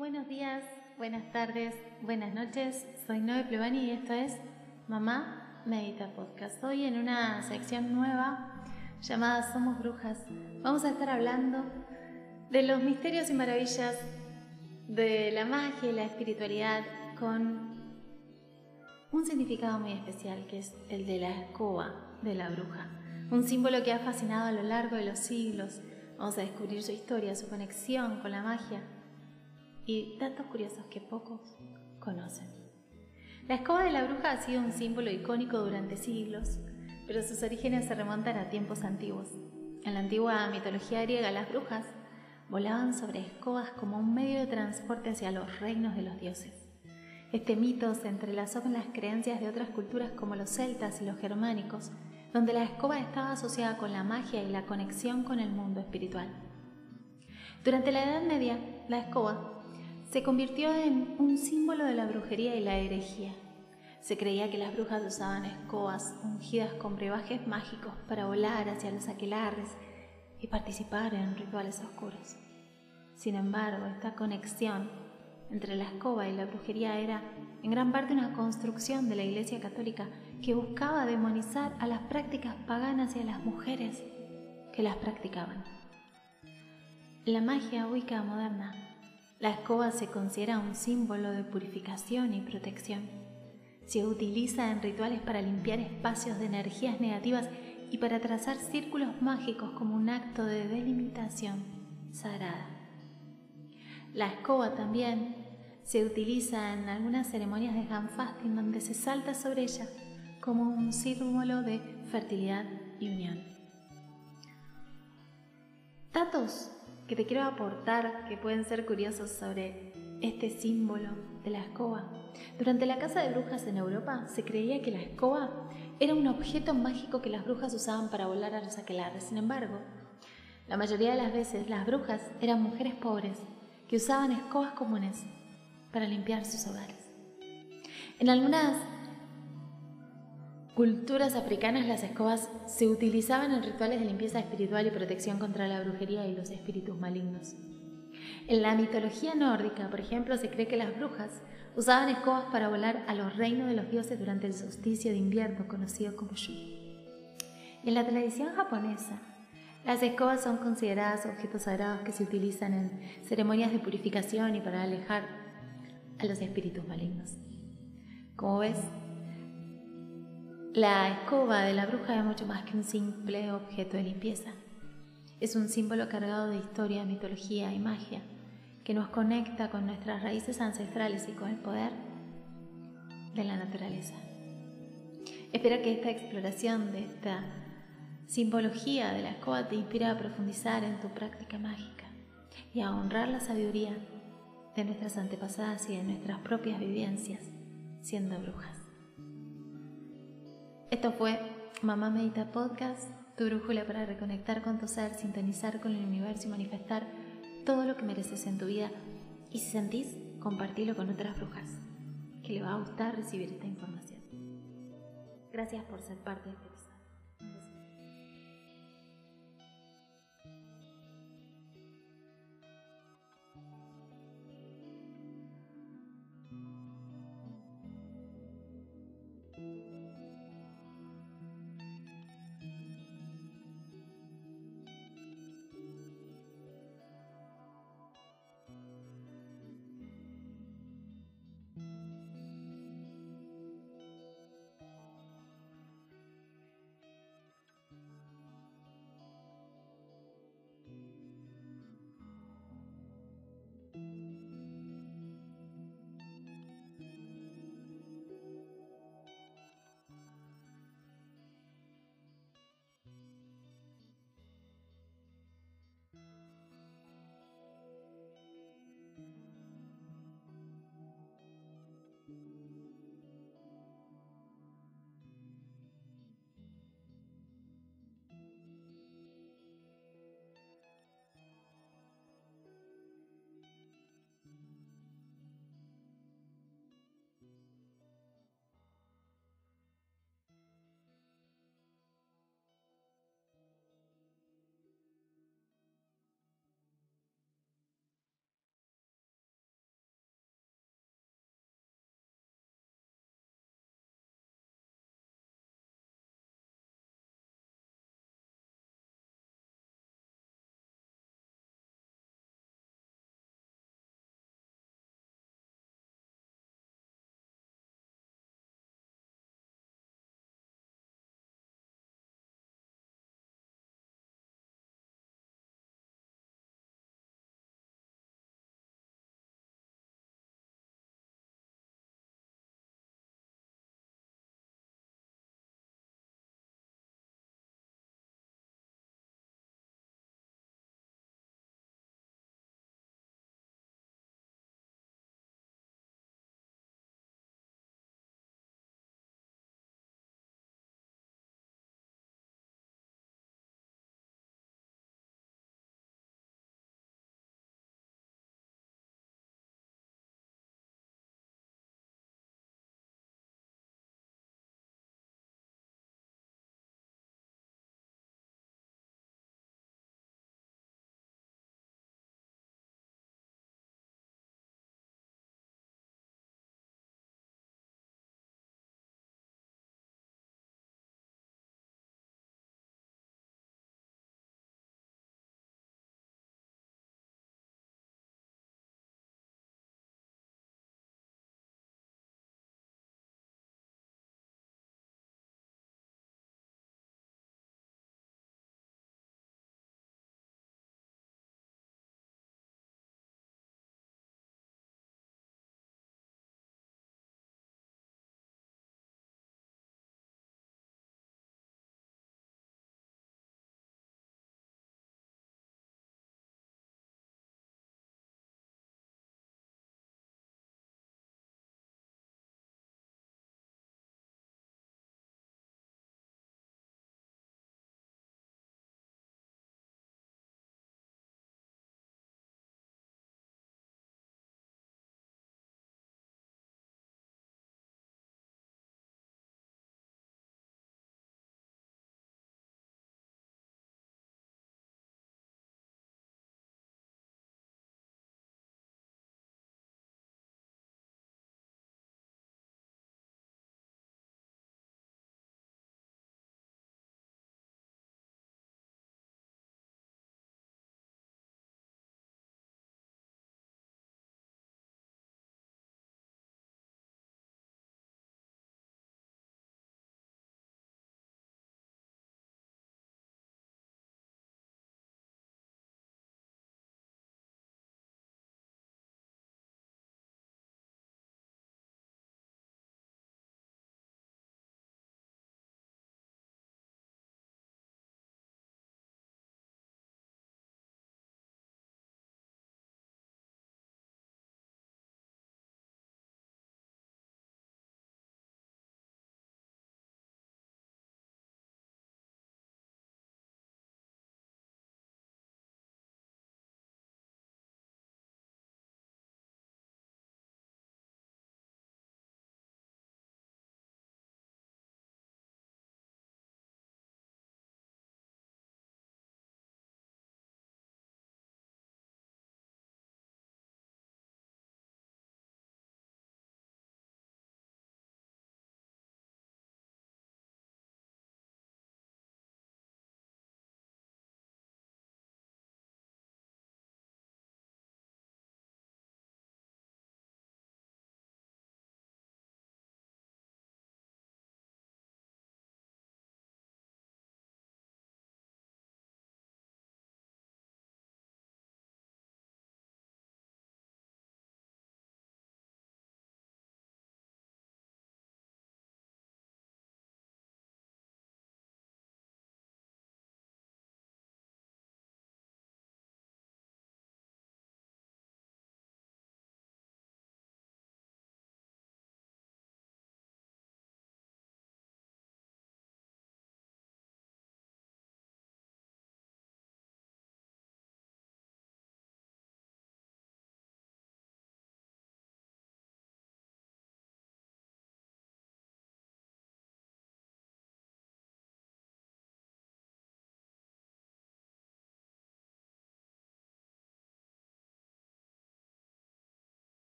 Buenos días, buenas tardes, buenas noches. Soy Noé Plevani y esto es Mamá Medita Podcast. Hoy en una sección nueva llamada Somos Brujas vamos a estar hablando de los misterios y maravillas de la magia y la espiritualidad con un significado muy especial que es el de la escoba de la bruja, un símbolo que ha fascinado a lo largo de los siglos. Vamos a descubrir su historia, su conexión con la magia y datos curiosos que pocos conocen. La escoba de la bruja ha sido un símbolo icónico durante siglos, pero sus orígenes se remontan a tiempos antiguos. En la antigua mitología griega, las brujas volaban sobre escobas como un medio de transporte hacia los reinos de los dioses. Este mito se entrelazó con las creencias de otras culturas como los celtas y los germánicos, donde la escoba estaba asociada con la magia y la conexión con el mundo espiritual. Durante la Edad Media, la escoba se convirtió en un símbolo de la brujería y la herejía. Se creía que las brujas usaban escobas ungidas con brebajes mágicos para volar hacia los aquelarres y participar en rituales oscuros. Sin embargo, esta conexión entre la escoba y la brujería era en gran parte una construcción de la Iglesia Católica que buscaba demonizar a las prácticas paganas y a las mujeres que las practicaban. La magia wicca moderna, la escoba se considera un símbolo de purificación y protección. Se utiliza en rituales para limpiar espacios de energías negativas y para trazar círculos mágicos como un acto de delimitación sagrada. La escoba también se utiliza en algunas ceremonias de Fasting donde se salta sobre ella como un símbolo de fertilidad y unión. Datos que te quiero aportar que pueden ser curiosos sobre este símbolo de la escoba. Durante la caza de brujas en Europa se creía que la escoba era un objeto mágico que las brujas usaban para volar a los aquelarres. Sin embargo, la mayoría de las veces las brujas eran mujeres pobres que usaban escobas comunes para limpiar sus hogares. En algunas culturas africanas las escobas se utilizaban en rituales de limpieza espiritual y protección contra la brujería y los espíritus malignos. En la mitología nórdica, por ejemplo, se cree que las brujas usaban escobas para volar a los reinos de los dioses durante el solsticio de invierno conocido como Shu. En la tradición japonesa, las escobas son consideradas objetos sagrados que se utilizan en ceremonias de purificación y para alejar a los espíritus malignos. Como ves, la escoba de la bruja es mucho más que un simple objeto de limpieza. Es un símbolo cargado de historia, mitología y magia que nos conecta con nuestras raíces ancestrales y con el poder de la naturaleza. Espero que esta exploración de esta simbología de la escoba te inspire a profundizar en tu práctica mágica y a honrar la sabiduría de nuestras antepasadas y de nuestras propias vivencias siendo brujas. Esto fue Mamá Medita Podcast, tu brújula para reconectar con tu ser, sintonizar con el universo y manifestar todo lo que mereces en tu vida. Y si sentís, compartilo con otras brujas, que le va a gustar recibir esta información. Gracias por ser parte de este